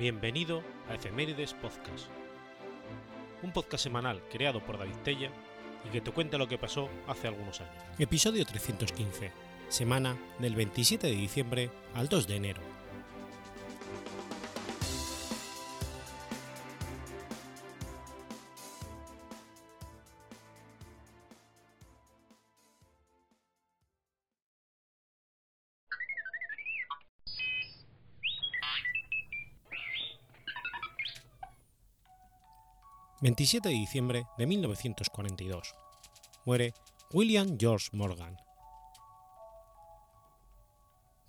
Bienvenido a Efemérides Podcast, un podcast semanal creado por David Tella y que te cuenta lo que pasó hace algunos años. Episodio 315, semana del 27 de diciembre al 2 de enero. 27 de diciembre de 1942. Muere William George Morgan.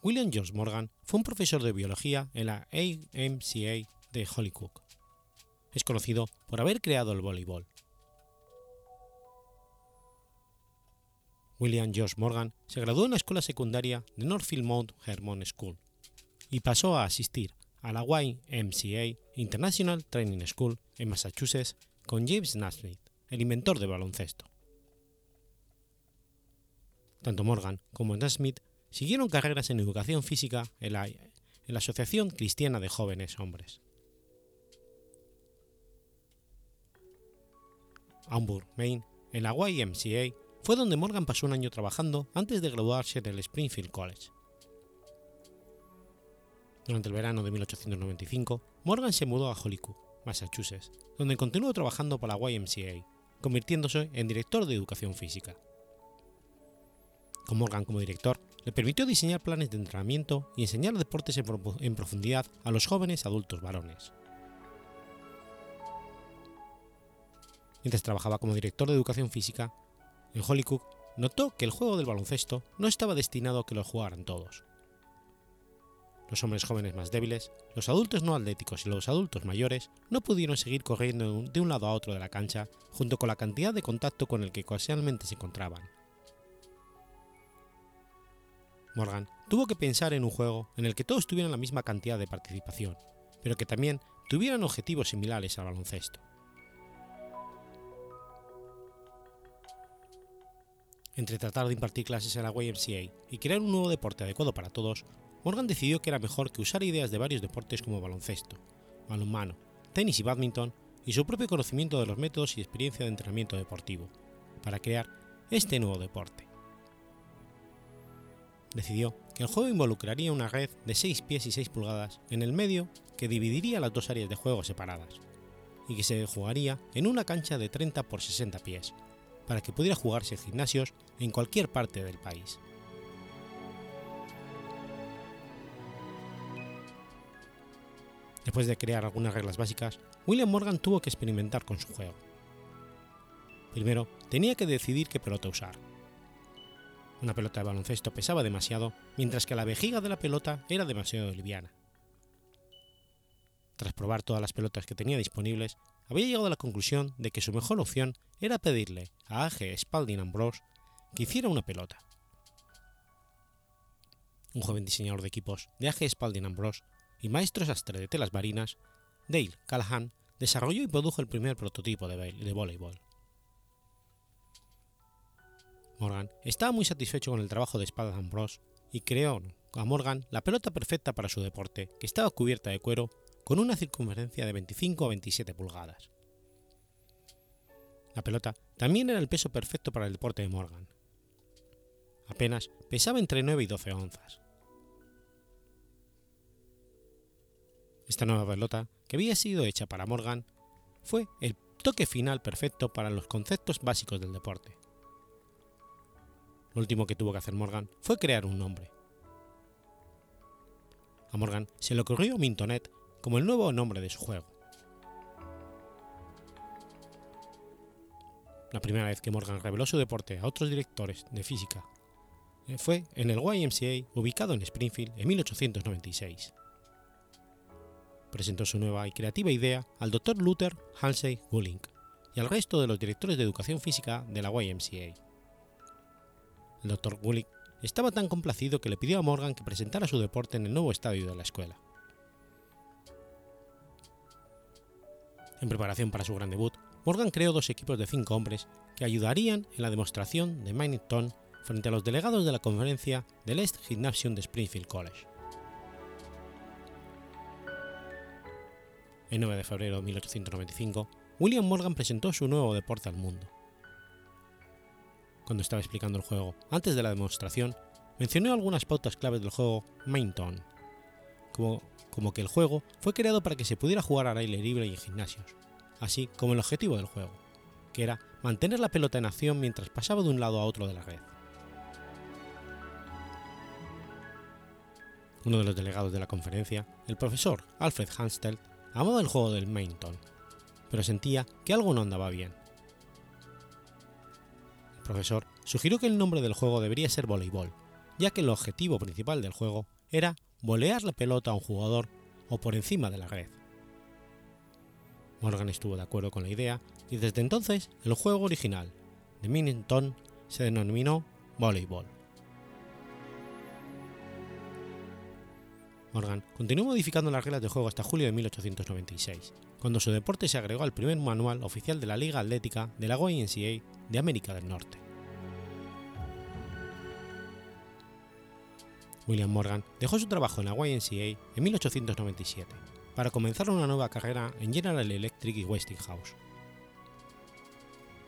William George Morgan fue un profesor de biología en la AMCA de Hollywood. Es conocido por haber creado el voleibol. William George Morgan se graduó en la escuela secundaria de Northfield Mount Hermon School y pasó a asistir a la YMCA International Training School en Massachusetts con James Naismith, el inventor del baloncesto. Tanto Morgan como Naismith siguieron carreras en educación física en la, Asociación Cristiana de Jóvenes Hombres. Hamburg, Maine, en la YMCA, fue donde Morgan pasó un año trabajando antes de graduarse del Springfield College. Durante el verano de 1895, Morgan se mudó a Hollywood, Massachusetts, donde continuó trabajando para la YMCA, convirtiéndose en director de educación física. Con Morgan como director, le permitió diseñar planes de entrenamiento y enseñar deportes en, profundidad a los jóvenes adultos varones. Mientras trabajaba como director de educación física, en Hollywood notó que el juego del baloncesto no estaba destinado a que lo jugaran todos los hombres jóvenes más débiles, los adultos no atléticos y los adultos mayores no pudieron seguir corriendo de un lado a otro de la cancha junto con la cantidad de contacto con el que ocasionalmente se encontraban. Morgan tuvo que pensar en un juego en el que todos tuvieran la misma cantidad de participación, pero que también tuvieran objetivos similares al baloncesto. Entre tratar de impartir clases en la YMCA y crear un nuevo deporte adecuado para todos, Morgan decidió que era mejor que usar ideas de varios deportes como baloncesto, balonmano, tenis y badminton y su propio conocimiento de los métodos y experiencia de entrenamiento deportivo, para crear este nuevo deporte. Decidió que el juego involucraría una red de 6 pies y 6 pulgadas en el medio que dividiría las dos áreas de juego separadas, y que se jugaría en una cancha de 30 por 60 pies, para que pudiera jugarse en gimnasios en cualquier parte del país. Después de crear algunas reglas básicas, William Morgan tuvo que experimentar con su juego. Primero, tenía que decidir qué pelota usar. Una pelota de baloncesto pesaba demasiado, mientras que la vejiga de la pelota era demasiado liviana. Tras probar todas las pelotas que tenía disponibles, había llegado a la conclusión de que su mejor opción era pedirle a A.G. Spalding Ambrose que hiciera una pelota. Un joven diseñador de equipos de A.G. Spalding Ambrose y maestro sastre de telas marinas, Dale Callahan desarrolló y produjo el primer prototipo de, voleibol. Morgan estaba muy satisfecho con el trabajo de Spalding Ambrose y creó a Morgan la pelota perfecta para su deporte, que estaba cubierta de cuero con una circunferencia de 25 a 27 pulgadas. La pelota también era el peso perfecto para el deporte de Morgan. Apenas pesaba entre 9 y 12 onzas. Esta nueva pelota, que había sido hecha para Morgan, fue el toque final perfecto para los conceptos básicos del deporte. Lo último que tuvo que hacer Morgan fue crear un nombre. A Morgan se le ocurrió Mintonet como el nuevo nombre de su juego. La primera vez que Morgan reveló su deporte a otros directores de física eh, fue en el YMCA ubicado en Springfield en 1896 presentó su nueva y creativa idea al Dr. Luther Halsey Gullink y al resto de los directores de educación física de la YMCA. El Dr. Gullink estaba tan complacido que le pidió a Morgan que presentara su deporte en el nuevo estadio de la escuela. En preparación para su gran debut, Morgan creó dos equipos de cinco hombres que ayudarían en la demostración de Minington frente a los delegados de la conferencia del East Gymnasium de Springfield College. El 9 de febrero de 1895, William Morgan presentó su nuevo deporte al mundo. Cuando estaba explicando el juego antes de la demostración, mencionó algunas pautas claves del juego Mainton, como, como que el juego fue creado para que se pudiera jugar al aire libre y en gimnasios, así como el objetivo del juego, que era mantener la pelota en acción mientras pasaba de un lado a otro de la red. Uno de los delegados de la conferencia, el profesor Alfred Hanstel, amaba el juego del Mainton, pero sentía que algo no andaba bien. El profesor sugirió que el nombre del juego debería ser voleibol, ya que el objetivo principal del juego era volear la pelota a un jugador o por encima de la red. Morgan estuvo de acuerdo con la idea y desde entonces el juego original, de Minington, se denominó voleibol. Morgan continuó modificando las reglas de juego hasta julio de 1896, cuando su deporte se agregó al primer manual oficial de la Liga Atlética de la YMCA de América del Norte. William Morgan dejó su trabajo en la YMCA en 1897 para comenzar una nueva carrera en General Electric y Westinghouse.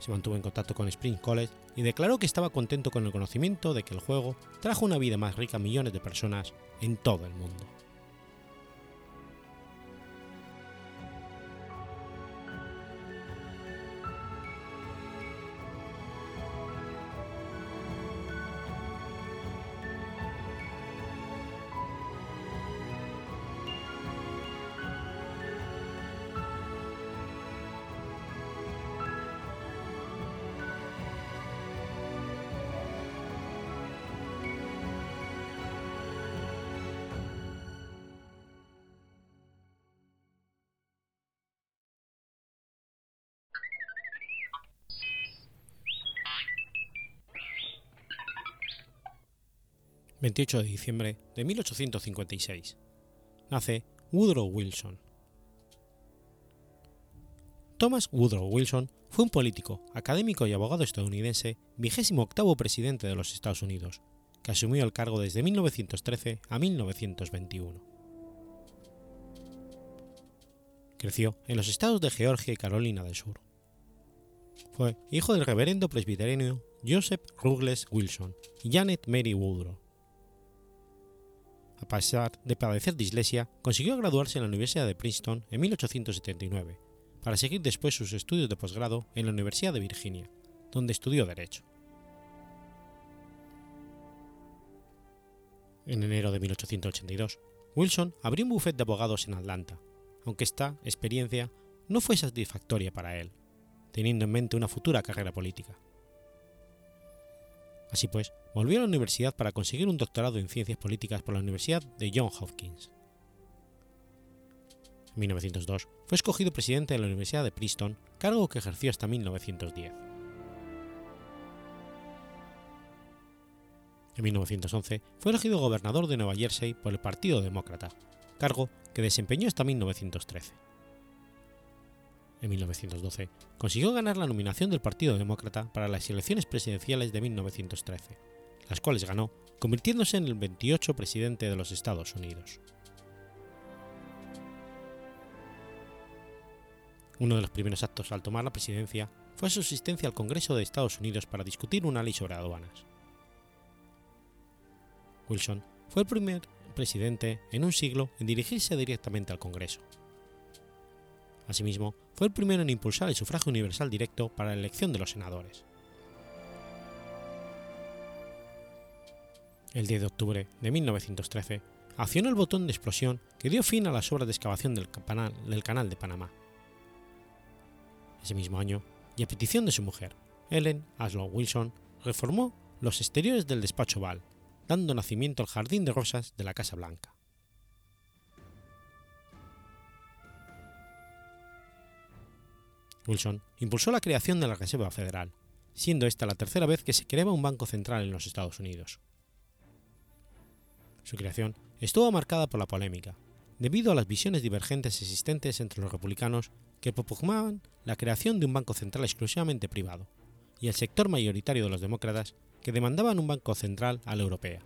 Se mantuvo en contacto con Spring College y declaró que estaba contento con el conocimiento de que el juego trajo una vida más rica a millones de personas en todo el mundo. 28 de diciembre de 1856. Nace Woodrow Wilson. Thomas Woodrow Wilson fue un político, académico y abogado estadounidense, vigésimo octavo presidente de los Estados Unidos, que asumió el cargo desde 1913 a 1921. Creció en los estados de Georgia y Carolina del Sur. Fue hijo del reverendo presbiterio Joseph Ruggles Wilson y Janet Mary Woodrow a pesar de padecer dislexia, consiguió graduarse en la Universidad de Princeton en 1879, para seguir después sus estudios de posgrado en la Universidad de Virginia, donde estudió Derecho. En enero de 1882, Wilson abrió un bufete de abogados en Atlanta, aunque esta experiencia no fue satisfactoria para él, teniendo en mente una futura carrera política. Así pues, volvió a la universidad para conseguir un doctorado en ciencias políticas por la Universidad de Johns Hopkins. En 1902 fue escogido presidente de la Universidad de Princeton, cargo que ejerció hasta 1910. En 1911 fue elegido gobernador de Nueva Jersey por el Partido Demócrata, cargo que desempeñó hasta 1913 en 1912, consiguió ganar la nominación del Partido Demócrata para las elecciones presidenciales de 1913, las cuales ganó, convirtiéndose en el 28 presidente de los Estados Unidos. Uno de los primeros actos al tomar la presidencia fue su asistencia al Congreso de Estados Unidos para discutir una ley sobre aduanas. Wilson fue el primer presidente en un siglo en dirigirse directamente al Congreso. Asimismo, fue el primero en impulsar el sufragio universal directo para la elección de los senadores. El 10 de octubre de 1913, accionó el botón de explosión que dio fin a las obras de excavación del canal, de Panamá. Ese mismo año, y a petición de su mujer, Ellen Aslow Wilson, reformó los exteriores del despacho Val, dando nacimiento al jardín de rosas de la Casa Blanca. Wilson impulsó la creación de la Reserva Federal, siendo esta la tercera vez que se creaba un banco central en los Estados Unidos. Su creación estuvo marcada por la polémica, debido a las visiones divergentes existentes entre los republicanos que propugnaban la creación de un banco central exclusivamente privado, y el sector mayoritario de los demócratas que demandaban un banco central a la europea,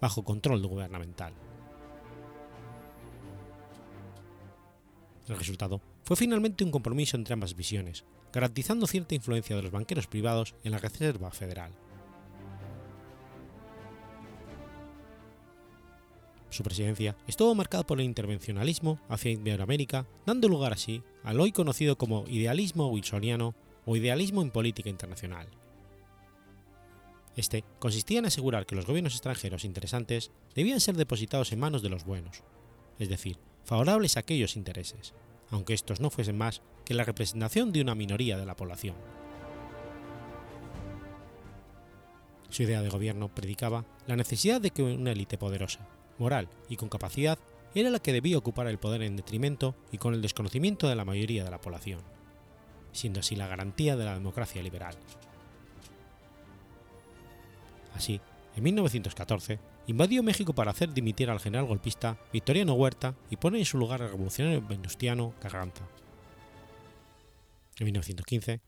bajo control gubernamental. El resultado fue finalmente un compromiso entre ambas visiones, garantizando cierta influencia de los banqueros privados en la Reserva Federal. Su presidencia estuvo marcada por el intervencionalismo hacia Iberoamérica, dando lugar así al hoy conocido como idealismo wilsoniano o idealismo en política internacional. Este consistía en asegurar que los gobiernos extranjeros interesantes debían ser depositados en manos de los buenos, es decir, favorables a aquellos intereses, aunque estos no fuesen más que la representación de una minoría de la población. Su idea de gobierno predicaba la necesidad de que una élite poderosa, moral y con capacidad era la que debía ocupar el poder en detrimento y con el desconocimiento de la mayoría de la población, siendo así la garantía de la democracia liberal. Así, en 1914, invadió México para hacer dimitir al general golpista Victoriano Huerta y poner en su lugar al revolucionario venustiano Carranza. En 1915,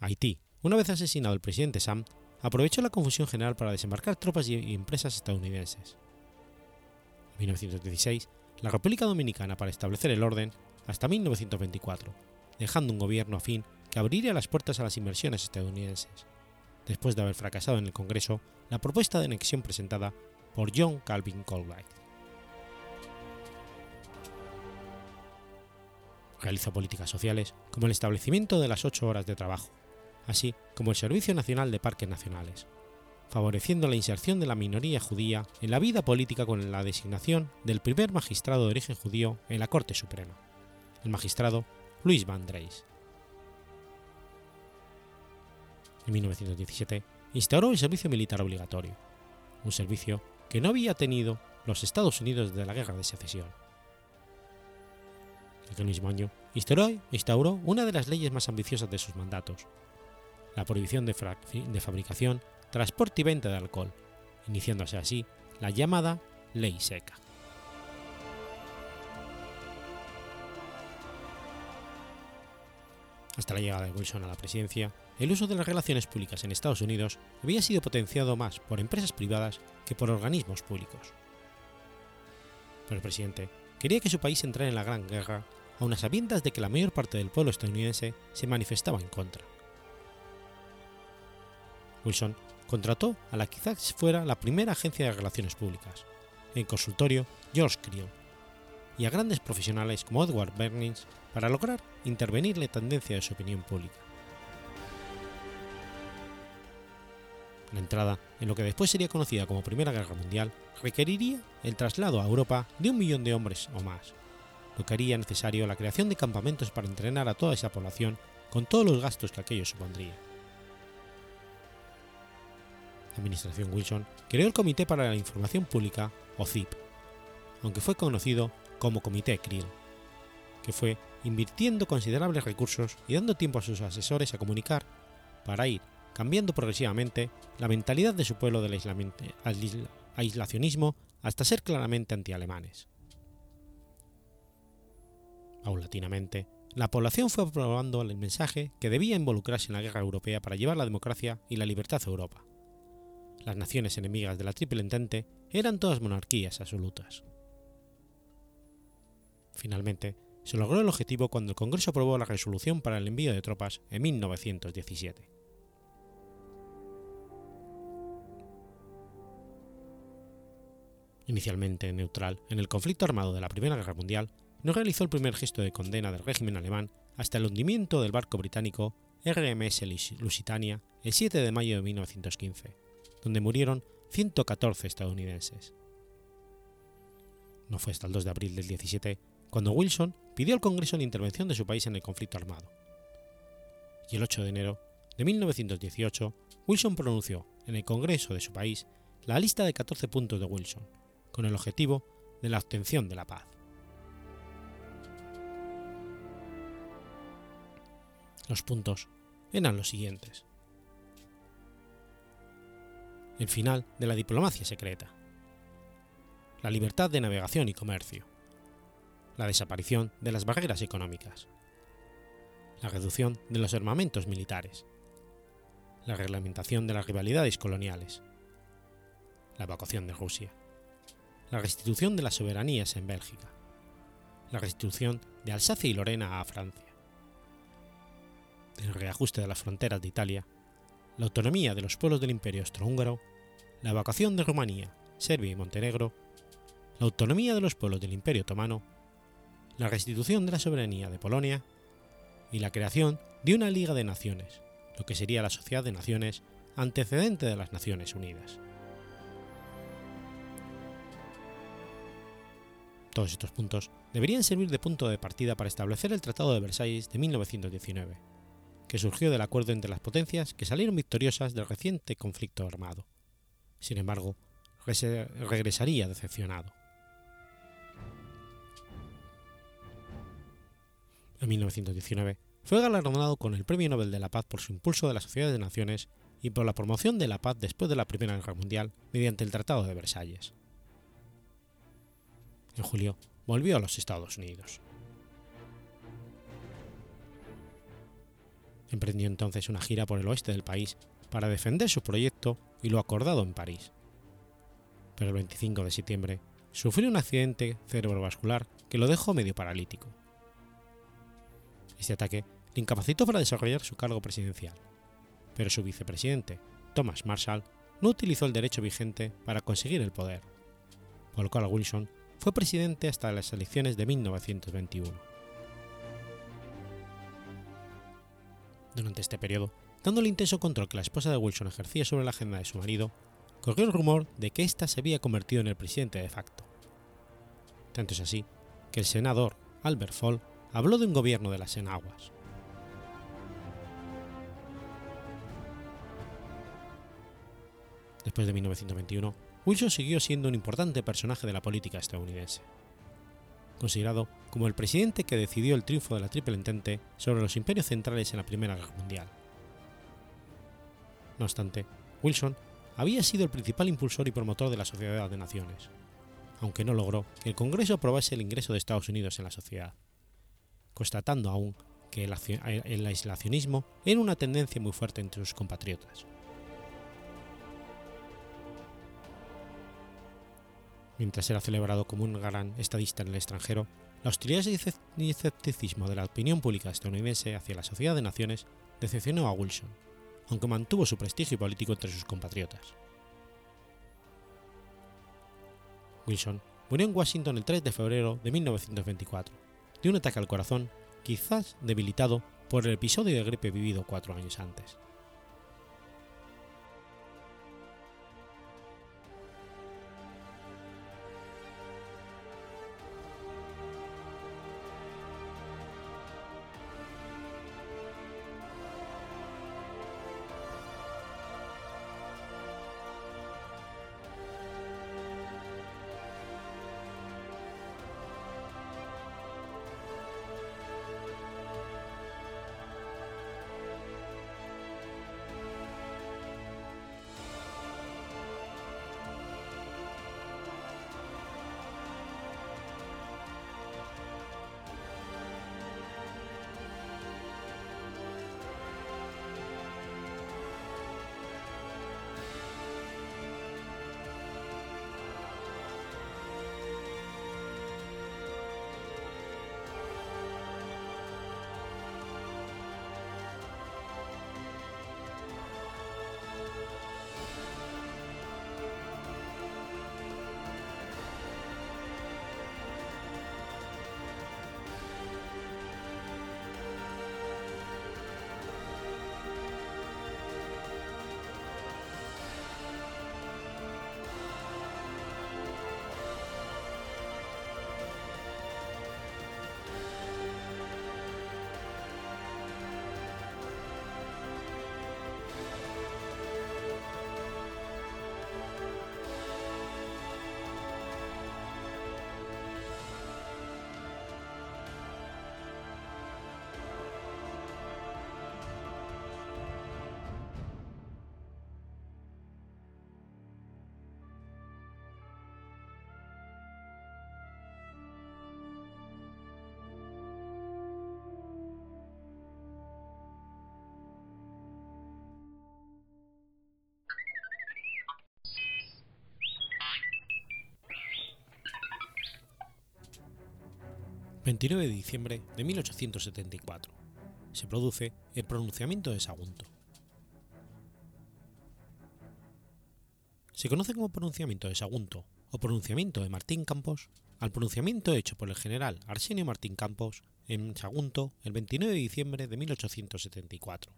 Haití, una vez asesinado el presidente Sam, aprovechó la confusión general para desembarcar tropas y empresas estadounidenses. 1916 la República Dominicana para establecer el orden hasta 1924, dejando un gobierno afín que abriría las puertas a las inversiones estadounidenses, después de haber fracasado en el Congreso la propuesta de anexión presentada por John Calvin Coolidge. Realizó políticas sociales como el establecimiento de las ocho horas de trabajo, así como el Servicio Nacional de Parques Nacionales, favoreciendo la inserción de la minoría judía en la vida política con la designación del primer magistrado de origen judío en la Corte Suprema, el magistrado Luis Van Dreis. En 1917 instauró el servicio militar obligatorio, un servicio que no había tenido los Estados Unidos desde la Guerra de Secesión. Aquel mismo año instauró, instauró una de las leyes más ambiciosas de sus mandatos, la prohibición de, de fabricación transporte y venta de alcohol, iniciándose así la llamada Ley Seca. Hasta la llegada de Wilson a la presidencia, el uso de las relaciones públicas en Estados Unidos había sido potenciado más por empresas privadas que por organismos públicos. Pero el presidente quería que su país entrara en la Gran Guerra, a sabiendas de que la mayor parte del pueblo estadounidense se manifestaba en contra. Wilson contrató a la que quizás fuera la primera agencia de relaciones públicas, el consultorio George Creel, y a grandes profesionales como Edward Bernings para lograr intervenir la tendencia de su opinión pública. La entrada en lo que después sería conocida como Primera Guerra Mundial requeriría el traslado a Europa de un millón de hombres o más, lo que haría necesario la creación de campamentos para entrenar a toda esa población con todos los gastos que aquello supondría. Administración Wilson creó el Comité para la Información Pública, o CIP, aunque fue conocido como Comité Krill, que fue invirtiendo considerables recursos y dando tiempo a sus asesores a comunicar para ir cambiando progresivamente la mentalidad de su pueblo del aislacionismo hasta ser claramente antialemanes. Paulatinamente, la población fue aprobando el mensaje que debía involucrarse en la guerra europea para llevar la democracia y la libertad a Europa las naciones enemigas de la Triple Entente eran todas monarquías absolutas. Finalmente, se logró el objetivo cuando el Congreso aprobó la resolución para el envío de tropas en 1917. Inicialmente neutral en el conflicto armado de la Primera Guerra Mundial, no realizó el primer gesto de condena del régimen alemán hasta el hundimiento del barco británico RMS Lusitania el 7 de mayo de 1915 donde murieron 114 estadounidenses. No fue hasta el 2 de abril del 17 cuando Wilson pidió al Congreso la intervención de su país en el conflicto armado. Y el 8 de enero de 1918, Wilson pronunció en el Congreso de su país la lista de 14 puntos de Wilson, con el objetivo de la obtención de la paz. Los puntos eran los siguientes el final de la diplomacia secreta, la libertad de navegación y comercio, la desaparición de las barreras económicas, la reducción de los armamentos militares, la reglamentación de las rivalidades coloniales, la evacuación de Rusia, la restitución de las soberanías en Bélgica, la restitución de Alsacia y Lorena a Francia, el reajuste de las fronteras de Italia, la autonomía de los pueblos del Imperio Austrohúngaro, la evacuación de Rumanía, Serbia y Montenegro, la autonomía de los pueblos del Imperio Otomano, la restitución de la soberanía de Polonia y la creación de una Liga de Naciones, lo que sería la Sociedad de Naciones antecedente de las Naciones Unidas. Todos estos puntos deberían servir de punto de partida para establecer el Tratado de Versalles de 1919, que surgió del acuerdo entre las potencias que salieron victoriosas del reciente conflicto armado. Sin embargo, regresaría decepcionado. En 1919 fue galardonado con el Premio Nobel de la Paz por su impulso de la Sociedad de Naciones y por la promoción de la paz después de la Primera Guerra Mundial mediante el Tratado de Versalles. En julio volvió a los Estados Unidos. Emprendió entonces una gira por el oeste del país para defender su proyecto y lo acordado en París. Pero el 25 de septiembre sufrió un accidente cerebrovascular que lo dejó medio paralítico. Este ataque le incapacitó para desarrollar su cargo presidencial, pero su vicepresidente, Thomas Marshall, no utilizó el derecho vigente para conseguir el poder, por lo cual Wilson fue presidente hasta las elecciones de 1921. Durante este periodo, dando el intenso control que la esposa de Wilson ejercía sobre la agenda de su marido, corrió el rumor de que ésta se había convertido en el presidente de facto. Tanto es así que el senador Albert Fall habló de un gobierno de las enaguas. Después de 1921, Wilson siguió siendo un importante personaje de la política estadounidense, considerado como el presidente que decidió el triunfo de la Triple Entente sobre los imperios centrales en la Primera Guerra Mundial. No obstante, Wilson había sido el principal impulsor y promotor de la Sociedad de Naciones, aunque no logró que el Congreso aprobase el ingreso de Estados Unidos en la sociedad, constatando aún que el aislacionismo era una tendencia muy fuerte entre sus compatriotas. Mientras era celebrado como un gran estadista en el extranjero, la hostilidad y escepticismo de la opinión pública estadounidense hacia la Sociedad de Naciones decepcionó a Wilson, aunque mantuvo su prestigio político entre sus compatriotas. Wilson murió en Washington el 3 de febrero de 1924, de un ataque al corazón, quizás debilitado por el episodio de gripe vivido cuatro años antes. 29 de diciembre de 1874. Se produce el pronunciamiento de Sagunto. Se conoce como pronunciamiento de Sagunto o pronunciamiento de Martín Campos al pronunciamiento hecho por el general Arsenio Martín Campos en Sagunto el 29 de diciembre de 1874,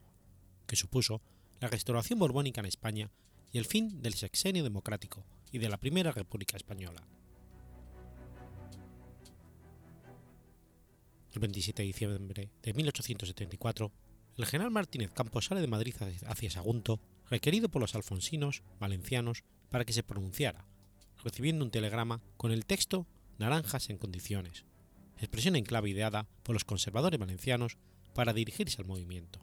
que supuso la restauración borbónica en España y el fin del sexenio democrático y de la Primera República Española. El 27 de diciembre de 1874, el general Martínez Campos sale de Madrid hacia Sagunto, requerido por los alfonsinos valencianos para que se pronunciara, recibiendo un telegrama con el texto Naranjas en condiciones, expresión en clave ideada por los conservadores valencianos para dirigirse al movimiento.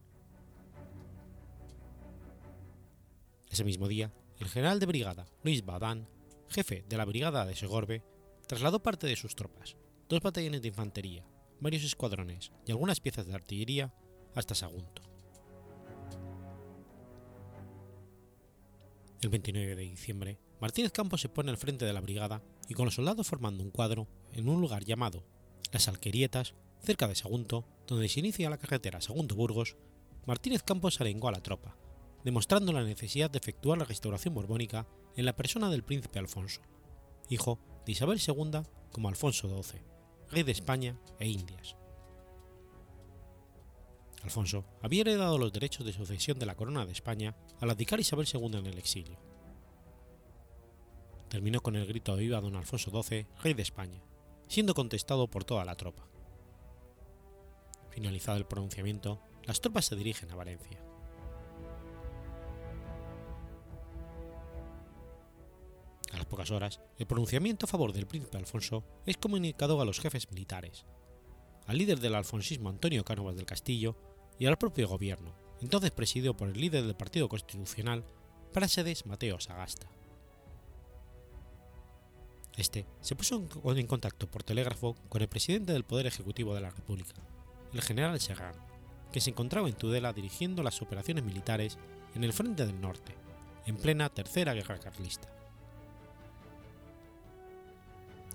Ese mismo día, el general de brigada Luis Badán, jefe de la brigada de Segorbe, trasladó parte de sus tropas, dos batallones de infantería, varios escuadrones y algunas piezas de artillería hasta Sagunto. El 29 de diciembre, Martínez Campos se pone al frente de la brigada y con los soldados formando un cuadro en un lugar llamado Las Alquerietas, cerca de Sagunto, donde se inicia la carretera Sagunto-Burgos, Martínez Campos arengó a la tropa, demostrando la necesidad de efectuar la restauración borbónica en la persona del príncipe Alfonso, hijo de Isabel II como Alfonso XII, rey de España e Indias. Alfonso había heredado los derechos de sucesión de la corona de España al abdicar Isabel II en el exilio. Terminó con el grito de viva don Alfonso XII, rey de España, siendo contestado por toda la tropa. Finalizado el pronunciamiento, las tropas se dirigen a Valencia. A las pocas horas, el pronunciamiento a favor del príncipe Alfonso es comunicado a los jefes militares, al líder del alfonsismo Antonio Cánovas del Castillo y al propio gobierno, entonces presidido por el líder del Partido Constitucional, Prásedes Mateo Sagasta. Este se puso en contacto por telégrafo con el presidente del Poder Ejecutivo de la República, el general Serrano, que se encontraba en Tudela dirigiendo las operaciones militares en el Frente del Norte, en plena Tercera Guerra Carlista.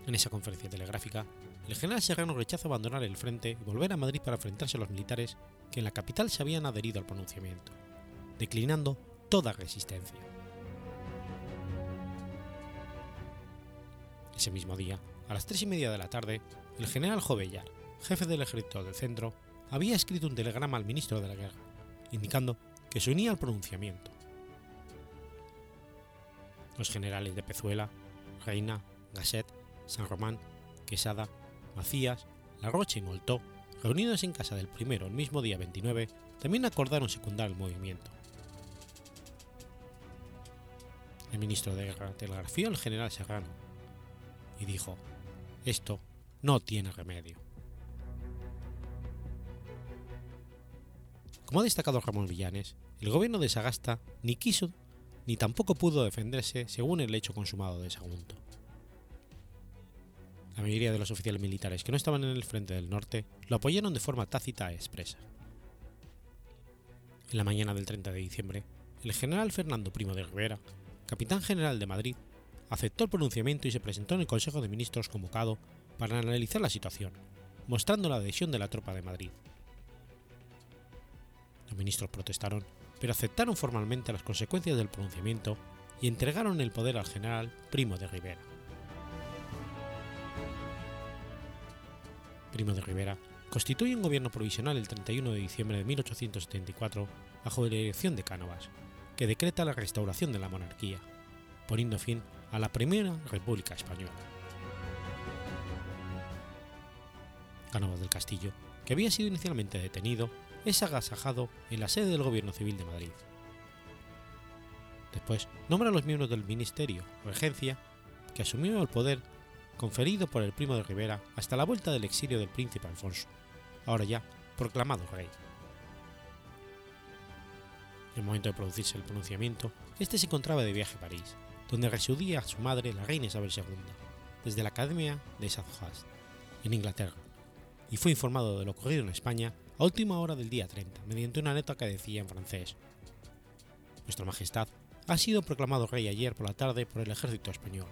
En esa conferencia telegráfica, el general Serrano rechaza abandonar el frente y volver a Madrid para enfrentarse a los militares que en la capital se habían adherido al pronunciamiento, declinando toda resistencia. Ese mismo día, a las tres y media de la tarde, el general Jovellar, jefe del ejército del centro, había escrito un telegrama al ministro de la guerra, indicando que se unía al pronunciamiento. Los generales de Pezuela, Reina, Gasset, San Román, Quesada, Macías, La Rocha y Moltó, reunidos en casa del primero el mismo día 29, también acordaron secundar el movimiento. El ministro de Guerra telegrafió al general Serrano y dijo, esto no tiene remedio. Como ha destacado Ramón Villanes, el gobierno de Sagasta ni quiso ni tampoco pudo defenderse según el hecho consumado de Sagunto. La mayoría de los oficiales militares que no estaban en el frente del norte lo apoyaron de forma tácita e expresa. En la mañana del 30 de diciembre, el general Fernando Primo de Rivera, capitán general de Madrid, aceptó el pronunciamiento y se presentó en el Consejo de Ministros convocado para analizar la situación, mostrando la adhesión de la tropa de Madrid. Los ministros protestaron, pero aceptaron formalmente las consecuencias del pronunciamiento y entregaron el poder al general Primo de Rivera. Primo de Rivera, constituye un gobierno provisional el 31 de diciembre de 1874 bajo la dirección de Cánovas, que decreta la restauración de la monarquía, poniendo fin a la Primera República Española. Cánovas del Castillo, que había sido inicialmente detenido, es agasajado en la sede del Gobierno Civil de Madrid. Después nombra a los miembros del Ministerio, Regencia, que asumió el poder conferido por el primo de Rivera hasta la vuelta del exilio del príncipe Alfonso, ahora ya proclamado rey. En el momento de producirse el pronunciamiento, este se encontraba de viaje a París, donde residía su madre, la reina Isabel II, desde la Academia de Sandhurst, en Inglaterra, y fue informado de lo ocurrido en España a última hora del día 30, mediante una nota que decía en francés: Vuestra Majestad ha sido proclamado rey ayer por la tarde por el ejército español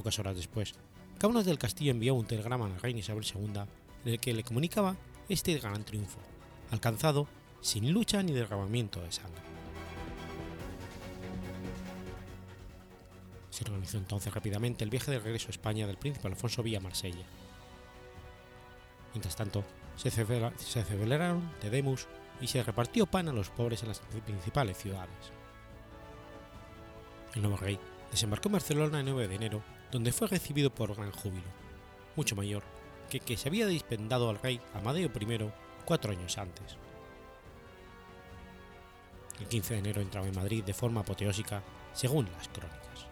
pocas horas después, Cámaras del Castillo envió un telegrama a la reina Isabel II en el que le comunicaba este gran triunfo, alcanzado sin lucha ni derramamiento de sangre. Se organizó entonces rápidamente el viaje de regreso a España del príncipe Alfonso vía Marsella. Mientras tanto, se, celebraron de Demus y se repartió pan a los pobres en las principales ciudades. El nuevo rey desembarcó en Barcelona el 9 de enero, donde fue recibido por gran júbilo, mucho mayor que que se había dispendado al rey Amadeo I cuatro años antes. El 15 de enero entraba en Madrid de forma apoteósica, según las crónicas.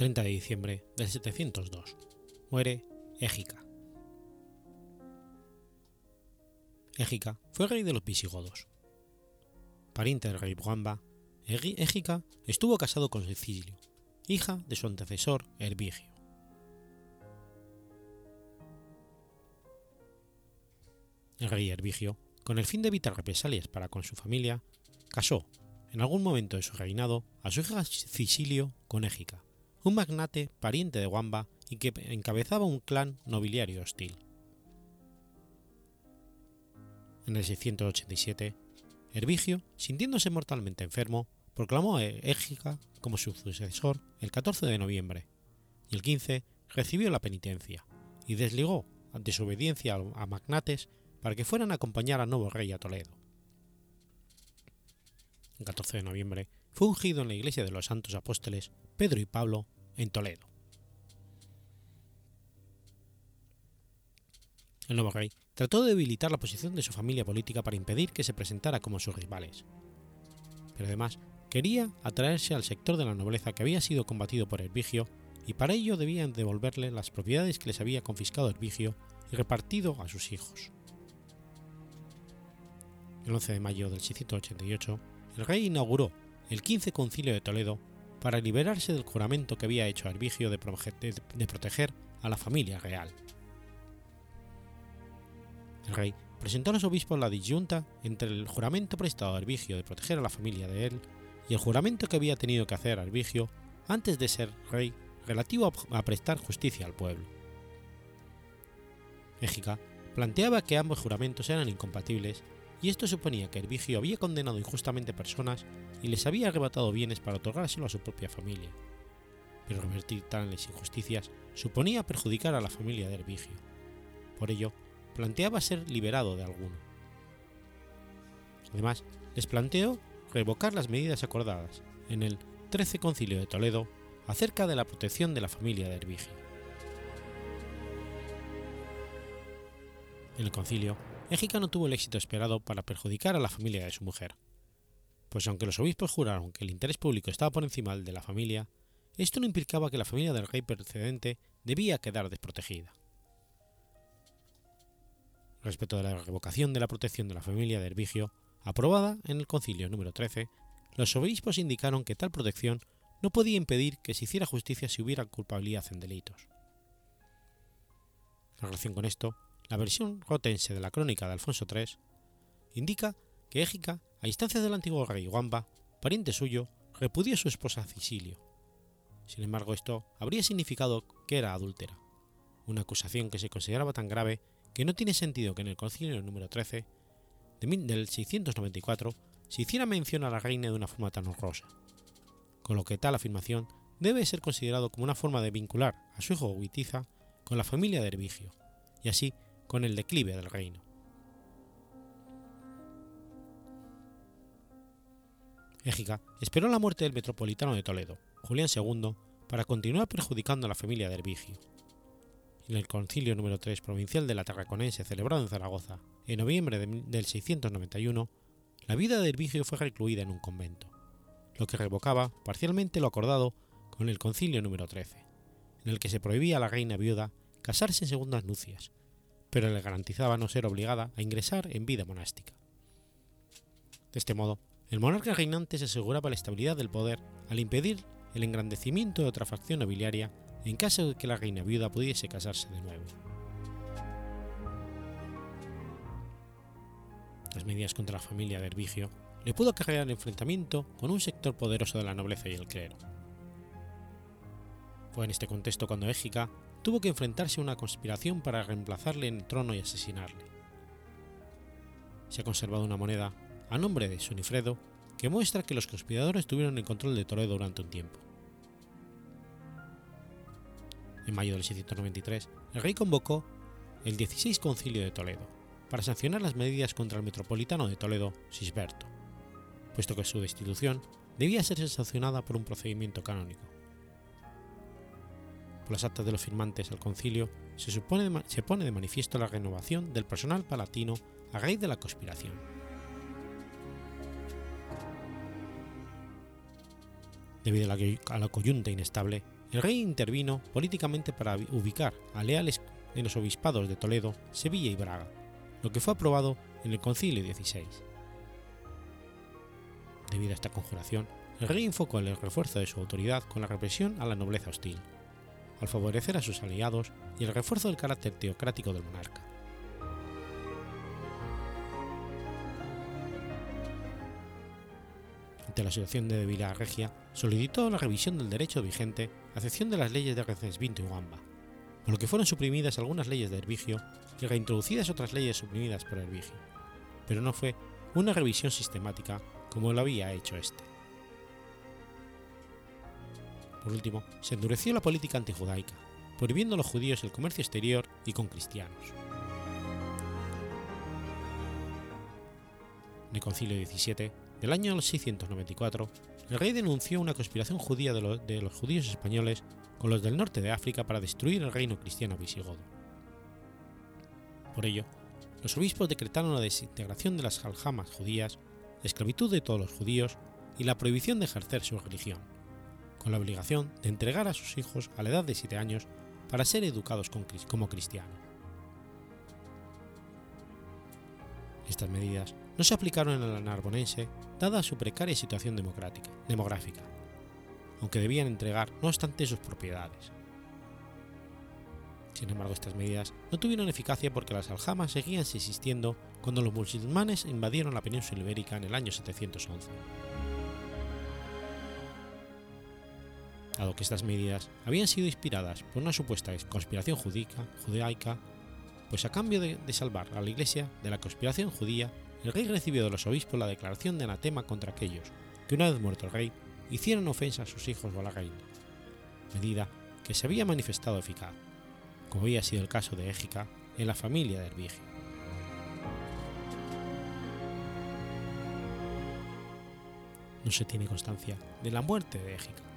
30 de diciembre del 702. Muere Égica. Égica fue rey de los visigodos. Pariente del rey Wamba, Égica estuvo casado con Cecilio, hija de su antecesor Herbigio. El rey Herbigio, con el fin de evitar represalias para con su familia, casó, en algún momento de su reinado, a su hija Cecilio con Égica, un magnate pariente de Wamba y que encabezaba un clan nobiliario hostil. En el 687, Herbigio, sintiéndose mortalmente enfermo, proclamó a Égica como su sucesor el 14 de noviembre, y el 15 recibió la penitencia y desligó ante su obediencia a magnates para que fueran a acompañar al nuevo rey a Toledo. El 14 de noviembre fue ungido en la iglesia de los santos apóstoles Pedro y Pablo en Toledo. El nuevo rey trató de debilitar la posición de su familia política para impedir que se presentara como sus rivales, pero además quería atraerse al sector de la nobleza que había sido combatido por Herbigio y para ello debían devolverle las propiedades que les había confiscado Herbigio y repartido a sus hijos. El 11 de mayo del 688, el rey inauguró el 15 Concilio de Toledo para liberarse del juramento que había hecho Herbigio de, proteger a la familia real. El rey presentó a los obispos la disyunta entre el juramento prestado a Herbigio de proteger a la familia de él y el juramento que había tenido que hacer Herbigio antes de ser rey relativo a prestar justicia al pueblo. Égica planteaba que ambos juramentos eran incompatibles y esto suponía que Herbigio había condenado injustamente personas y les había arrebatado bienes para otorgárselo a su propia familia. Pero revertir tales injusticias suponía perjudicar a la familia de Herbigio. Por ello, planteaba ser liberado de alguno. Además, les planteó revocar las medidas acordadas en el 13 Concilio de Toledo acerca de la protección de la familia de Herbigio. En el concilio, Égica no tuvo el éxito esperado para perjudicar a la familia de su mujer, pues aunque los obispos juraron que el interés público estaba por encima del de la familia, esto no implicaba que la familia del rey precedente debía quedar desprotegida. Respecto de la revocación de la protección de la familia de Herbigio, aprobada en el concilio número 13, los obispos indicaron que tal protección no podía impedir que se hiciera justicia si hubiera culpabilidad en delitos. En relación con esto, la versión rotense de la crónica de Alfonso III indica que Égica, a instancia del antiguo rey Wamba, pariente suyo, repudió a su esposa Cicilio. Sin embargo, esto habría significado que era adúltera, una acusación que se consideraba tan grave que no tiene sentido que en el concilio número 13 del 694 se hiciera mención a la reina de una forma tan honrosa, con lo que tal afirmación debe ser considerado como una forma de vincular a su hijo Huitiza con la familia de Herbigio, y así con el declive del reino. Égica esperó la muerte del metropolitano de Toledo, Julián II, para continuar perjudicando a la familia de Herbigio. En el concilio número 3 provincial de la Tarraconense celebrado en Zaragoza en noviembre del 691, la vida de Herbigio fue recluida en un convento, lo que revocaba parcialmente lo acordado con el concilio número 13, en el que se prohibía a la reina viuda casarse en segundas nupcias, pero le garantizaba no ser obligada a ingresar en vida monástica. De este modo, el monarca reinante se aseguraba la estabilidad del poder al impedir el engrandecimiento de otra facción nobiliaria en caso de que la reina viuda pudiese casarse de nuevo. Las medidas contra la familia de Herbigio le pudo acarrear el enfrentamiento con un sector poderoso de la nobleza y el clero. Fue en este contexto cuando Égica tuvo que enfrentarse a una conspiración para reemplazarle en el trono y asesinarle. Se ha conservado una moneda a nombre de Sonifredo que muestra que los conspiradores tuvieron el control de Toledo durante un tiempo. En mayo del 693, el rey convocó el 16 Concilio de Toledo para sancionar las medidas contra el metropolitano de Toledo, Sisberto, puesto que su destitución debía ser sancionada por un procedimiento canónico las actas de los firmantes al concilio, se, pone de manifiesto la renovación del personal palatino a raíz de la conspiración. Debido a la, coyunta inestable, el rey intervino políticamente para ubicar a leales en los obispados de Toledo, Sevilla y Braga, lo que fue aprobado en el Concilio XVI. Debido a esta conjuración, el rey enfocó el refuerzo de su autoridad con la represión a la nobleza hostil, al favorecer a sus aliados y el refuerzo del carácter teocrático del monarca. Ante la situación de debilidad regia, solicitó la revisión del derecho vigente a excepción de las leyes de Recensvinto y Guamba, por lo que fueron suprimidas algunas leyes de Herbigio y reintroducidas otras leyes suprimidas por Herbigio, pero no fue una revisión sistemática como lo había hecho este. Por último, se endureció la política antijudaica, prohibiendo a los judíos el comercio exterior y con cristianos. En el Concilio XVII del año 694, el rey denunció una conspiración judía de los, de los judíos españoles con los del norte de África para destruir el reino cristiano visigodo. Por ello, los obispos decretaron la desintegración de las aljamas judías, la esclavitud de todos los judíos y la prohibición de ejercer su religión con la obligación de entregar a sus hijos a la edad de 7 años para ser educados como cristianos. Estas medidas no se aplicaron en la narbonense dada su precaria situación demográfica, aunque debían entregar no obstante sus propiedades. Sin embargo, estas medidas no tuvieron eficacia porque las aljamas seguían existiendo cuando los musulmanes invadieron la península ibérica en el año 711. Dado que estas medidas habían sido inspiradas por una supuesta conspiración judaica, pues a cambio de, salvar a la Iglesia de la conspiración judía, el rey recibió de los obispos la declaración de anatema contra aquellos que una vez muerto el rey hicieron ofensa a sus hijos o a la reina, medida que se había manifestado eficaz, como había sido el caso de Égica en la familia de Herbigio. No se tiene constancia de la muerte de Égica.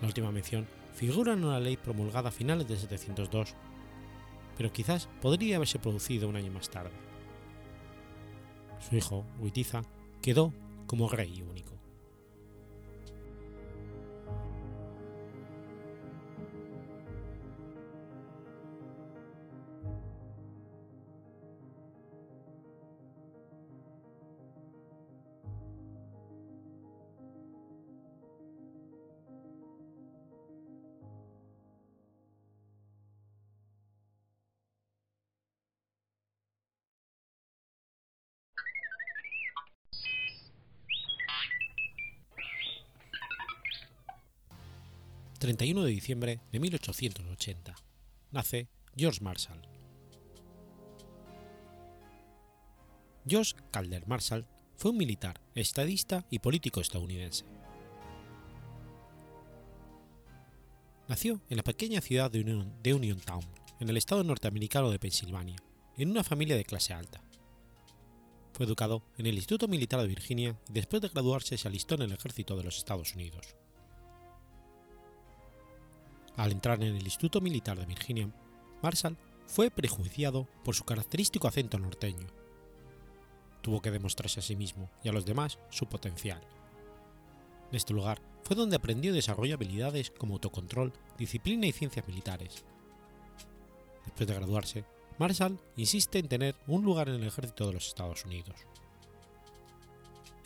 La última mención figura en una ley promulgada a finales de 702, pero quizás podría haberse producido un año más tarde. Su hijo, Huitiza, quedó como rey único. 31 de diciembre de 1880. Nace George Marshall. George Calder Marshall fue un militar, estadista y político estadounidense. Nació en la pequeña ciudad de, Union, de Uniontown, en el estado norteamericano de Pensilvania, en una familia de clase alta. Fue educado en el Instituto Militar de Virginia y después de graduarse se alistó en el ejército de los Estados Unidos. Al entrar en el Instituto Militar de Virginia, Marshall fue prejuiciado por su característico acento norteño. Tuvo que demostrarse a sí mismo y a los demás su potencial. En este lugar fue donde aprendió y desarrolló habilidades como autocontrol, disciplina y ciencias militares. Después de graduarse, Marshall insiste en tener un lugar en el ejército de los Estados Unidos.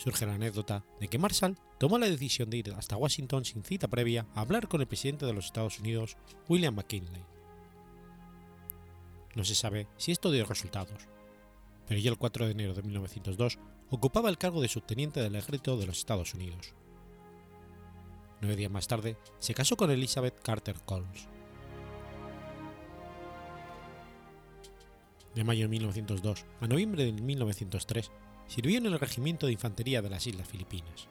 Surge la anécdota de que Marshall tomó la decisión de ir hasta Washington sin cita previa a hablar con el presidente de los Estados Unidos, William McKinley. No se sabe si esto dio resultados, pero ya el 4 de enero de 1902 ocupaba el cargo de subteniente del ejército de los Estados Unidos. Nueve días más tarde se casó con Elizabeth Carter Coles. De mayo de 1902 a noviembre de 1903 sirvió en el Regimiento de Infantería de las Islas Filipinas.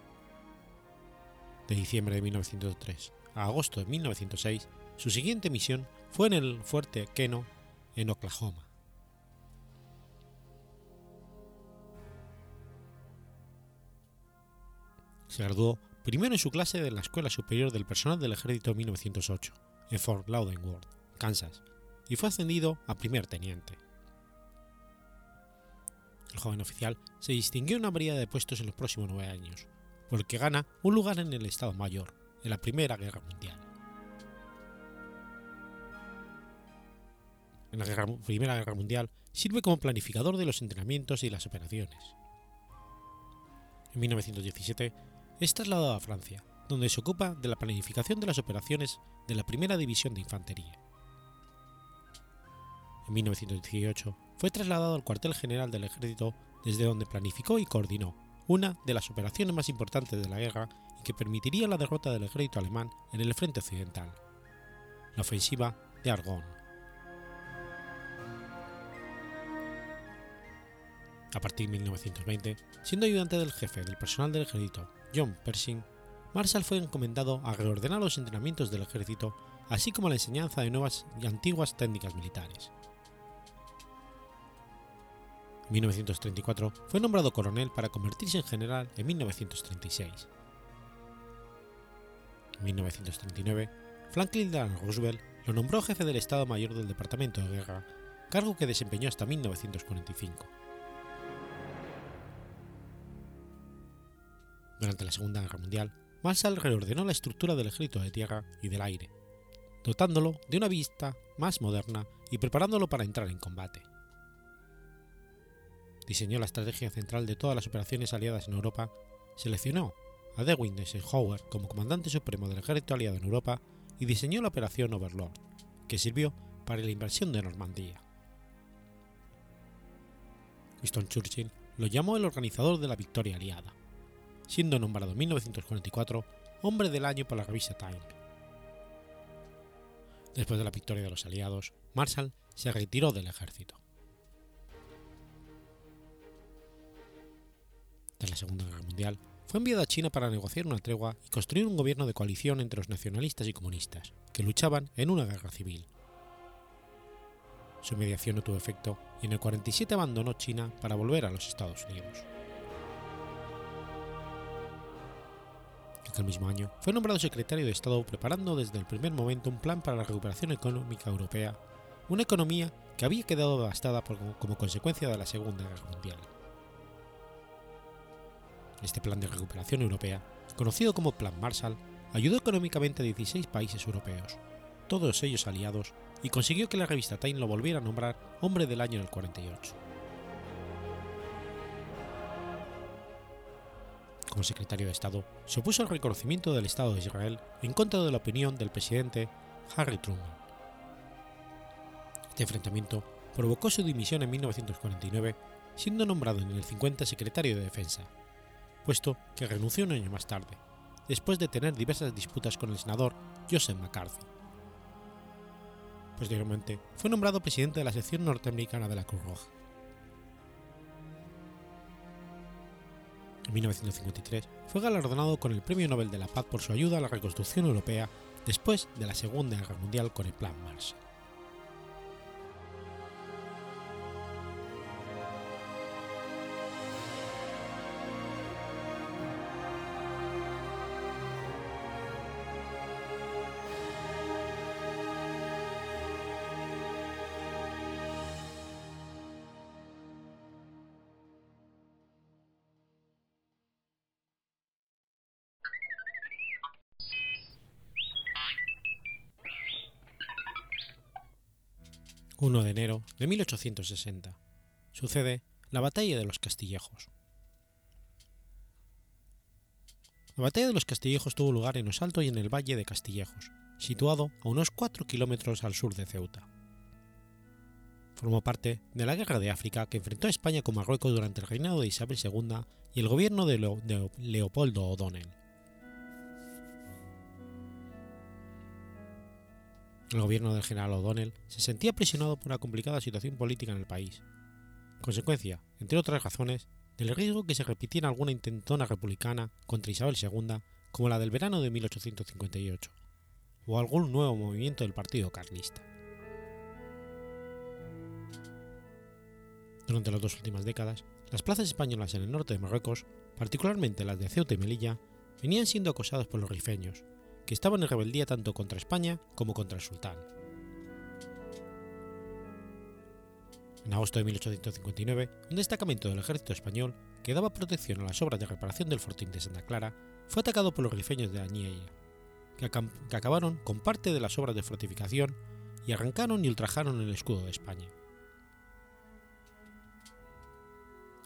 De diciembre de 1903 a agosto de 1906, su siguiente misión fue en el fuerte Keno, en Oklahoma. Se graduó primero en su clase de la Escuela Superior del Personal del Ejército en 1908, en Fort Lauderdale, Kansas, y fue ascendido a primer teniente. El joven oficial se distinguió en una variedad de puestos en los próximos nueve años, por el que gana un lugar en el Estado Mayor, en la Primera Guerra Mundial. En la Primera Guerra Mundial sirve como planificador de los entrenamientos y las operaciones. En 1917 es trasladado a Francia, donde se ocupa de la planificación de las operaciones de la Primera División de Infantería. En 1918 fue trasladado al cuartel general del ejército desde donde planificó y coordinó una de las operaciones más importantes de la guerra y que permitiría la derrota del ejército alemán en el frente occidental, la ofensiva de Argonne. A partir de 1920, siendo ayudante del jefe del personal del ejército, John Pershing, Marshall fue encomendado a reordenar los entrenamientos del ejército, así como la enseñanza de nuevas y antiguas técnicas militares. En 1934 fue nombrado coronel para convertirse en general en 1936. En 1939, Franklin Delano Roosevelt lo nombró jefe del Estado Mayor del Departamento de Guerra, cargo que desempeñó hasta 1945. Durante la Segunda Guerra Mundial, Marshall reordenó la estructura del ejército de tierra y del aire, dotándolo de una vista más moderna y preparándolo para entrar en combate diseñó la estrategia central de todas las operaciones aliadas en Europa, seleccionó a Dewey Eisenhower como comandante supremo del ejército aliado en Europa y diseñó la operación Overlord, que sirvió para la invasión de Normandía. Winston Churchill lo llamó el organizador de la victoria aliada, siendo nombrado en 1944 Hombre del Año por la revista Time. Después de la victoria de los aliados, Marshall se retiró del ejército. Tras la Segunda Guerra Mundial, fue enviado a China para negociar una tregua y construir un gobierno de coalición entre los nacionalistas y comunistas, que luchaban en una guerra civil. Su mediación no tuvo efecto y en el 47 abandonó China para volver a los Estados Unidos. Aquel mismo año fue nombrado secretario de Estado preparando desde el primer momento un plan para la recuperación económica europea, una economía que había quedado devastada como consecuencia de la Segunda Guerra Mundial. Este plan de recuperación europea, conocido como Plan Marshall, ayudó económicamente a 16 países europeos, todos ellos aliados, y consiguió que la revista Time lo volviera a nombrar Hombre del Año en el 48. Como secretario de Estado, se opuso al reconocimiento del Estado de Israel en contra de la opinión del presidente Harry Truman. Este enfrentamiento provocó su dimisión en 1949, siendo nombrado en el 50 secretario de Defensa, puesto que renunció un año más tarde, después de tener diversas disputas con el senador Joseph McCarthy. Posteriormente, fue nombrado presidente de la sección norteamericana de la Cruz Roja. En 1953 fue galardonado con el Premio Nobel de la Paz por su ayuda a la reconstrucción europea después de la Segunda Guerra Mundial con el Plan Marshall. 1 de enero de 1860. Sucede la Batalla de los Castillejos. La Batalla de los Castillejos tuvo lugar en Osalto y en el Valle de Castillejos, situado a unos 4 kilómetros al sur de Ceuta. Formó parte de la Guerra de África que enfrentó a España con Marruecos durante el reinado de Isabel II y el gobierno de, de Leopoldo O'Donnell. El gobierno del general O'Donnell se sentía presionado por una complicada situación política en el país, consecuencia, entre otras razones, del riesgo que se repitiera alguna intentona republicana contra Isabel II como la del verano de 1858, o algún nuevo movimiento del Partido Carlista. Durante las dos últimas décadas, las plazas españolas en el norte de Marruecos, particularmente las de Ceuta y Melilla, venían siendo acosadas por los rifeños, que estaban en rebeldía tanto contra España como contra el sultán. En agosto de 1859, un destacamento del ejército español que daba protección a las obras de reparación del fortín de Santa Clara fue atacado por los rifeños de Añeia, que, que acabaron con parte de las obras de fortificación y arrancaron y ultrajaron el escudo de España.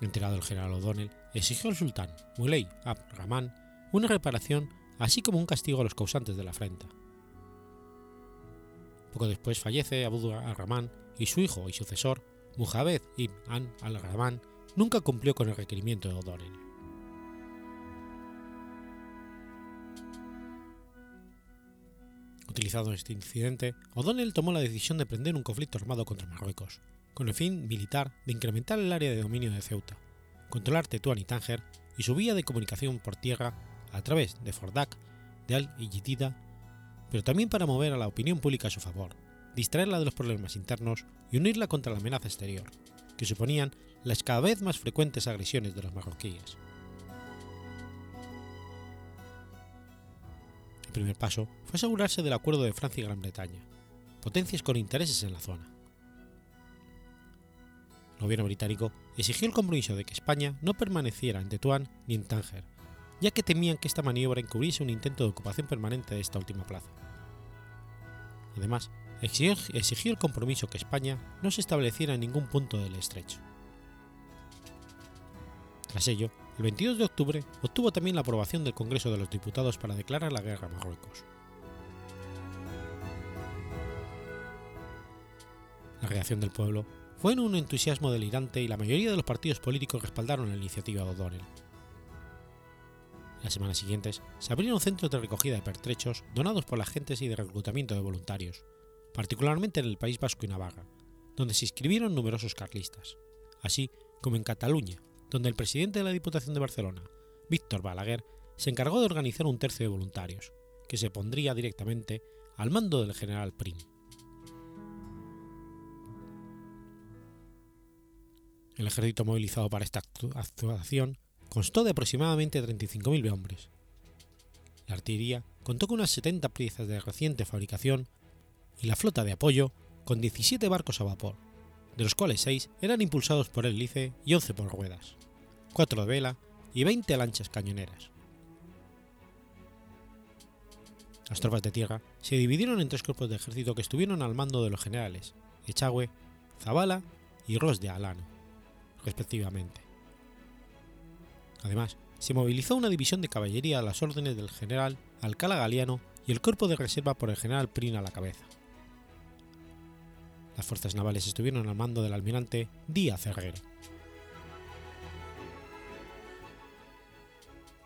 Enterado el general O'Donnell, exigió al sultán Muley Abd Rahman una reparación así como un castigo a los causantes de la afrenta. Poco después fallece Abu al-Rahman y su hijo y sucesor, Muhammad ibn al-Rahman, nunca cumplió con el requerimiento de O'Donnell. Utilizado este incidente, O'Donnell tomó la decisión de prender un conflicto armado contra Marruecos, con el fin militar de incrementar el área de dominio de Ceuta, controlar Tetuán y Tánger y su vía de comunicación por tierra a través de Fordak, de Al Yitida, pero también para mover a la opinión pública a su favor, distraerla de los problemas internos y unirla contra la amenaza exterior, que suponían las cada vez más frecuentes agresiones de los marroquíes. El primer paso fue asegurarse del acuerdo de Francia y Gran Bretaña, potencias con intereses en la zona. El gobierno británico exigió el compromiso de que España no permaneciera en Tetuán ni en Tánger, ya que temían que esta maniobra encubriese un intento de ocupación permanente de esta última plaza. Además, exigió, el compromiso que España no se estableciera en ningún punto del estrecho. Tras ello, el 22 de octubre obtuvo también la aprobación del Congreso de los Diputados para declarar la guerra a Marruecos. La reacción del pueblo fue en un entusiasmo delirante y la mayoría de los partidos políticos respaldaron la iniciativa de O'Donnell. Las semanas siguientes se abrieron centros de recogida de pertrechos donados por las gentes y de reclutamiento de voluntarios, particularmente en el País Vasco y Navarra, donde se inscribieron numerosos carlistas, así como en Cataluña, donde el presidente de la Diputación de Barcelona, Víctor Balaguer, se encargó de organizar un tercio de voluntarios, que se pondría directamente al mando del general Prim. El ejército movilizado para esta actuación constó de aproximadamente 35.000 hombres. La artillería contó con unas 70 piezas de reciente fabricación y la flota de apoyo con 17 barcos a vapor, de los cuales 6 eran impulsados por hélice y 11 por ruedas, 4 de vela y 20 lanchas cañoneras. Las tropas de tierra se dividieron en tres cuerpos de ejército que estuvieron al mando de los generales Echagüe, Zabala y Ros de Alano, respectivamente. Además, se movilizó una división de caballería a las órdenes del general Alcala Galiano y el cuerpo de reserva por el general Prin a la cabeza. Las fuerzas navales estuvieron al mando del almirante Díaz Herrera.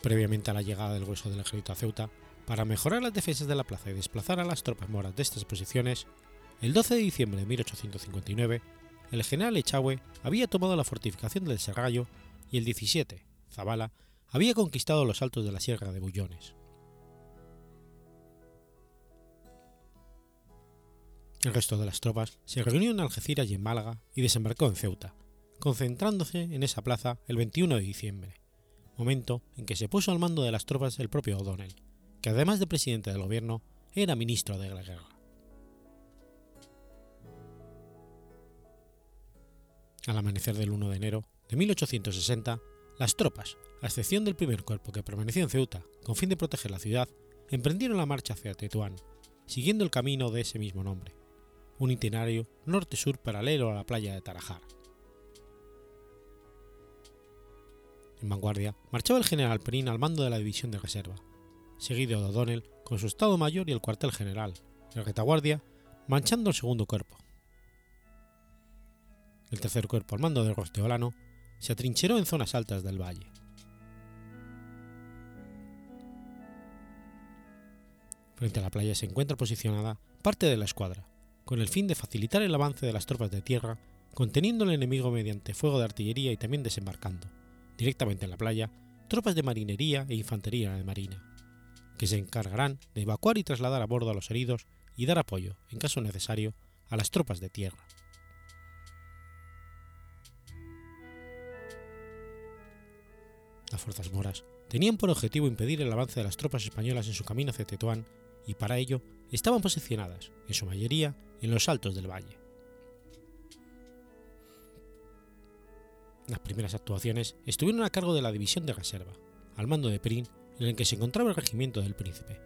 Previamente a la llegada del grueso del ejército a Ceuta, para mejorar las defensas de la plaza y desplazar a las tropas moras de estas posiciones, el 12 de diciembre de 1859, el general Echagüe había tomado la fortificación del Serrallo y el 17, Zabala, había conquistado los altos de la Sierra de Bullones. El resto de las tropas se reunió en Algeciras y en Málaga y desembarcó en Ceuta, concentrándose en esa plaza el 21 de diciembre, momento en que se puso al mando de las tropas el propio O'Donnell, que además de presidente del gobierno, era ministro de la guerra. Al amanecer del 1 de enero de 1860, las tropas, a excepción del primer cuerpo que permaneció en Ceuta con fin de proteger la ciudad, emprendieron la marcha hacia Tetuán, siguiendo el camino de ese mismo nombre, un itinerario norte-sur paralelo a la playa de Tarajar. En vanguardia marchaba el general Perín al mando de la división de reserva, seguido de O'Donnell con su estado mayor y el cuartel general, el retaguardia, manchando el segundo cuerpo. El tercer cuerpo al mando del Rosteolano se atrincheró en zonas altas del valle. Frente a la playa se encuentra posicionada parte de la escuadra, con el fin de facilitar el avance de las tropas de tierra, conteniendo al enemigo mediante fuego de artillería y también desembarcando, directamente en la playa, tropas de marinería e infantería de marina, que se encargarán de evacuar y trasladar a bordo a los heridos y dar apoyo, en caso necesario, a las tropas de tierra. Las fuerzas moras tenían por objetivo impedir el avance de las tropas españolas en su camino hacia Tetuán y para ello estaban posicionadas, en su mayoría, en los altos del valle. Las primeras actuaciones estuvieron a cargo de la División de Reserva, al mando de Prin, en el que se encontraba el Regimiento del Príncipe,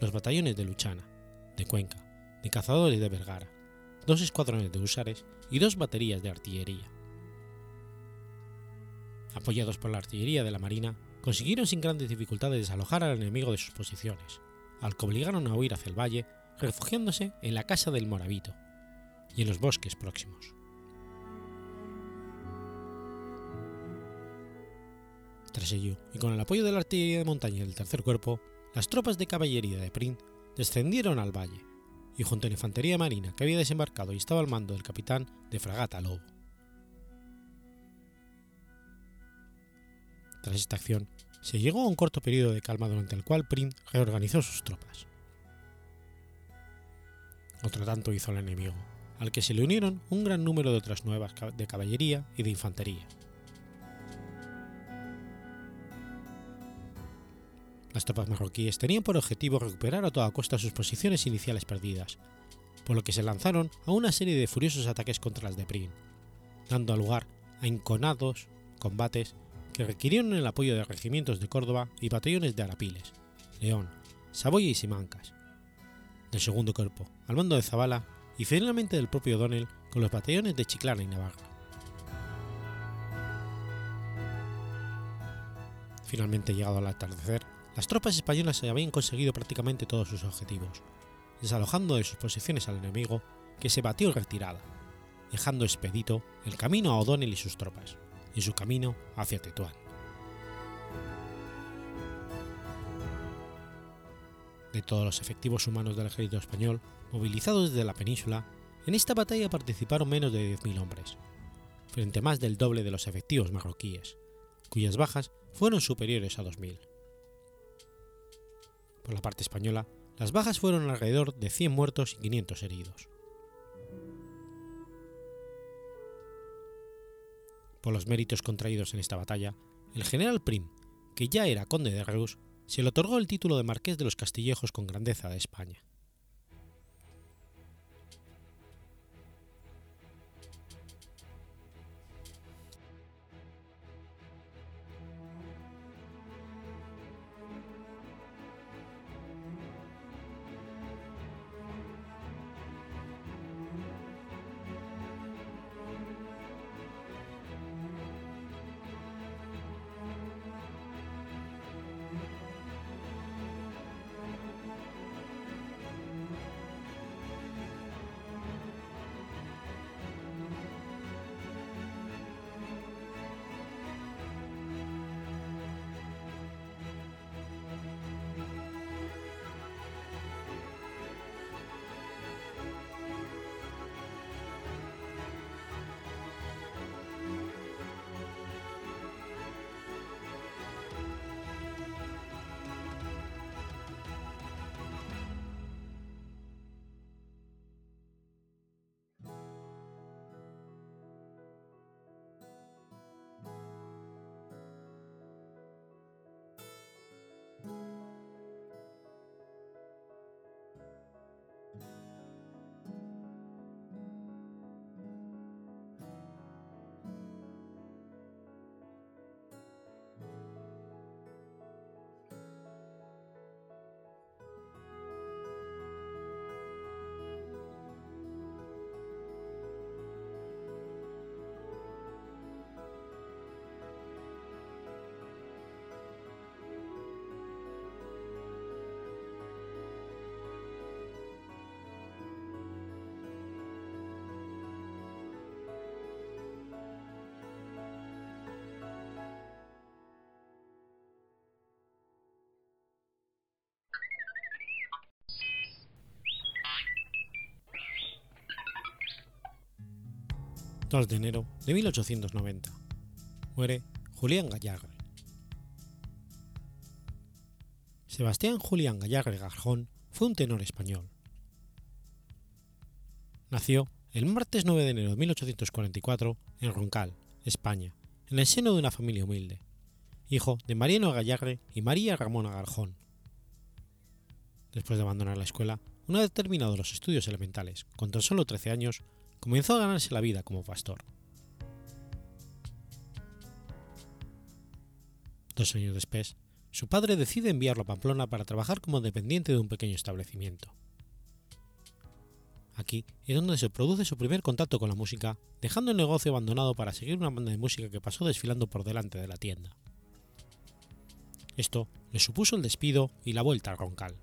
los batallones de Luchana, de Cuenca, de cazadores de Vergara, dos escuadrones de húsares y dos baterías de artillería apoyados por la artillería de la Marina, consiguieron sin grandes dificultades desalojar al enemigo de sus posiciones, al que obligaron a huir hacia el valle, refugiándose en la casa del Moravito y en los bosques próximos. Tras ello, y con el apoyo de la artillería de montaña del tercer cuerpo, las tropas de caballería de Prin descendieron al valle, y junto a la infantería marina que había desembarcado y estaba al mando del capitán de fragata Lobo. Tras esta acción, se llegó a un corto periodo de calma durante el cual Prim reorganizó sus tropas. Otro tanto hizo el enemigo, al que se le unieron un gran número de otras nuevas de caballería y de infantería. Las tropas marroquíes tenían por objetivo recuperar a toda costa sus posiciones iniciales perdidas, por lo que se lanzaron a una serie de furiosos ataques contra las de Prim, dando lugar a enconados combates que requirieron el apoyo de regimientos de Córdoba y batallones de Arapiles, León, Saboya y Simancas, del segundo cuerpo, al mando de Zabala y finalmente del propio Donel con los batallones de Chiclana y Navarra. Finalmente, llegado al atardecer, las tropas españolas habían conseguido prácticamente todos sus objetivos, desalojando de sus posiciones al enemigo, que se batió en retirada, dejando expedito el camino a O'Donnell y sus tropas en su camino hacia Tetuán. De todos los efectivos humanos del ejército español movilizados desde la península, en esta batalla participaron menos de 10.000 hombres, frente a más del doble de los efectivos marroquíes, cuyas bajas fueron superiores a 2.000. Por la parte española, las bajas fueron alrededor de 100 muertos y 500 heridos. Por los méritos contraídos en esta batalla, el general Prim, que ya era conde de Reus, se le otorgó el título de marqués de los Castillejos con grandeza de España. 2 de enero de 1890. Muere Julián Gallarre. Sebastián Julián Gallarre Garjón fue un tenor español. Nació el martes 9 de enero de 1844 en Roncal, España, en el seno de una familia humilde, hijo de Mariano Gallarre y María Ramona Garjón. Después de abandonar la escuela, una vez terminados los estudios elementales, con tan solo 13 años, comenzó a ganarse la vida como pastor. Dos años después, su padre decide enviarlo a Pamplona para trabajar como dependiente de un pequeño establecimiento. Aquí es donde se produce su primer contacto con la música, dejando el negocio abandonado para seguir una banda de música que pasó desfilando por delante de la tienda. Esto le supuso el despido y la vuelta al Roncal.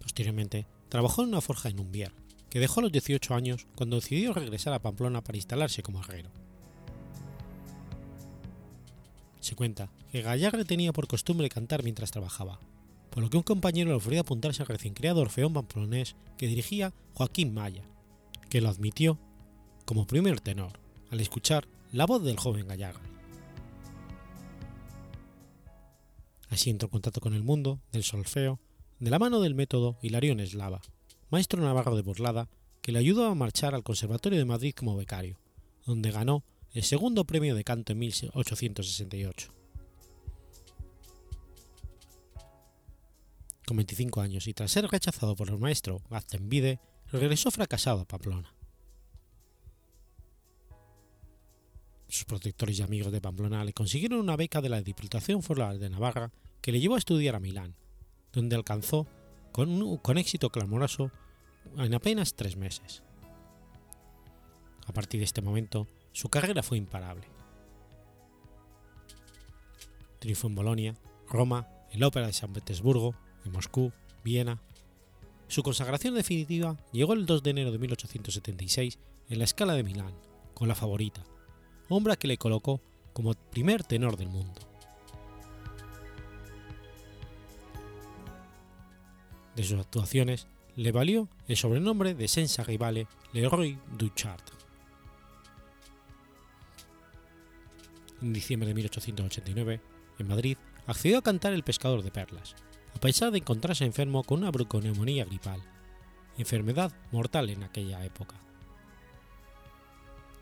Posteriormente, trabajó en una forja en Umbier, que dejó a los 18 años cuando decidió regresar a Pamplona para instalarse como herrero. Se cuenta que Gallarre tenía por costumbre cantar mientras trabajaba, por lo que un compañero le ofreció apuntarse al recién creado Orfeón Pamplonés que dirigía Joaquín Maya, que lo admitió como primer tenor al escuchar la voz del joven Gallarre. Así entró en contacto con el mundo del solfeo de la mano del método Hilarión Eslava, maestro navarro de Burlada, que le ayudó a marchar al Conservatorio de Madrid como becario, donde ganó el segundo premio de canto en 1868. Con 25 años y tras ser rechazado por el maestro Gaztenvide, regresó fracasado a Pamplona. Sus protectores y amigos de Pamplona le consiguieron una beca de la Diputación Foral de Navarra que le llevó a estudiar a Milán, donde alcanzó con, éxito clamoroso en apenas tres meses. A partir de este momento, su carrera fue imparable. Triunfó en Bolonia, Roma, en la Ópera de San Petersburgo, en Moscú, Viena. Su consagración definitiva llegó el 2 de enero de 1876 en la escala de Milán, con la favorita, obra que le colocó como primer tenor del mundo. De sus actuaciones le valió el sobrenombre de senza rivale Leroy Duchard. En diciembre de 1889, en Madrid, accedió a cantar El pescador de perlas, a pesar de encontrarse enfermo con una bronconeumonía gripal, enfermedad mortal en aquella época.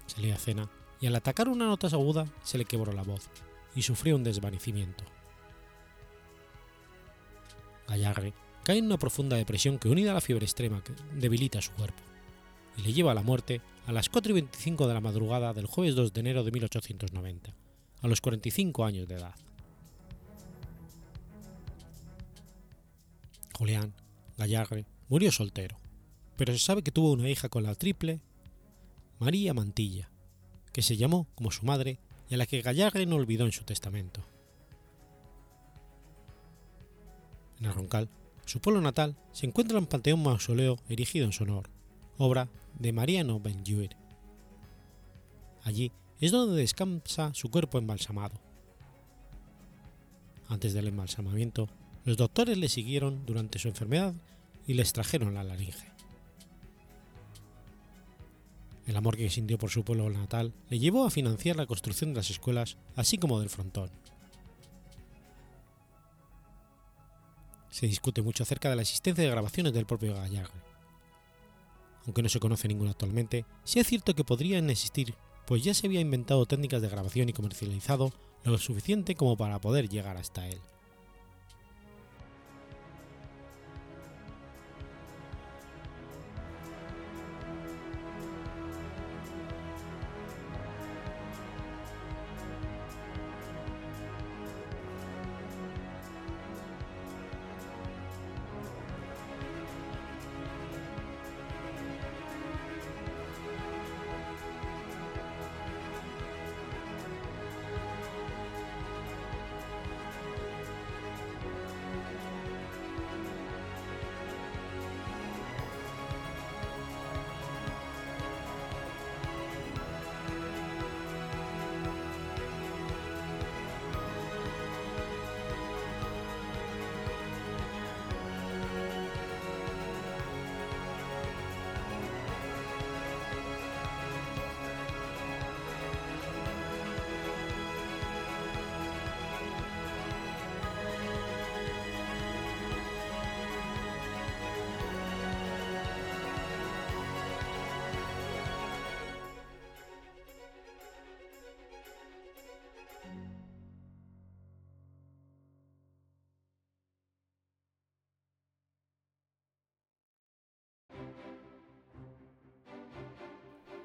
Salía a cena y al atacar una nota aguda se le quebró la voz y sufrió un desvanecimiento. Gallarre cae en una profunda depresión que unida a la fiebre extrema debilita su cuerpo y le lleva a la muerte a las 4 y 25 de la madrugada del jueves 2 de enero de 1890, a los 45 años de edad. Julián Gallarre murió soltero, pero se sabe que tuvo una hija con la triple María Mantilla, que se llamó como su madre y a la que Gallarre no olvidó en su testamento. En Arroncal, su pueblo natal, se encuentra un panteón mausoleo erigido en su honor, obra de Mariano Benjuir. Allí es donde descansa su cuerpo embalsamado. Antes del embalsamamiento, los doctores le siguieron durante su enfermedad y le extrajeron la laringe. El amor que sintió por su pueblo natal le llevó a financiar la construcción de las escuelas, así como del frontón. Se discute mucho acerca de la existencia de grabaciones del propio Gallarre. Aunque no se conoce ninguna actualmente, sí es cierto que podrían existir, pues ya se había inventado técnicas de grabación y comercializado lo suficiente como para poder llegar hasta él.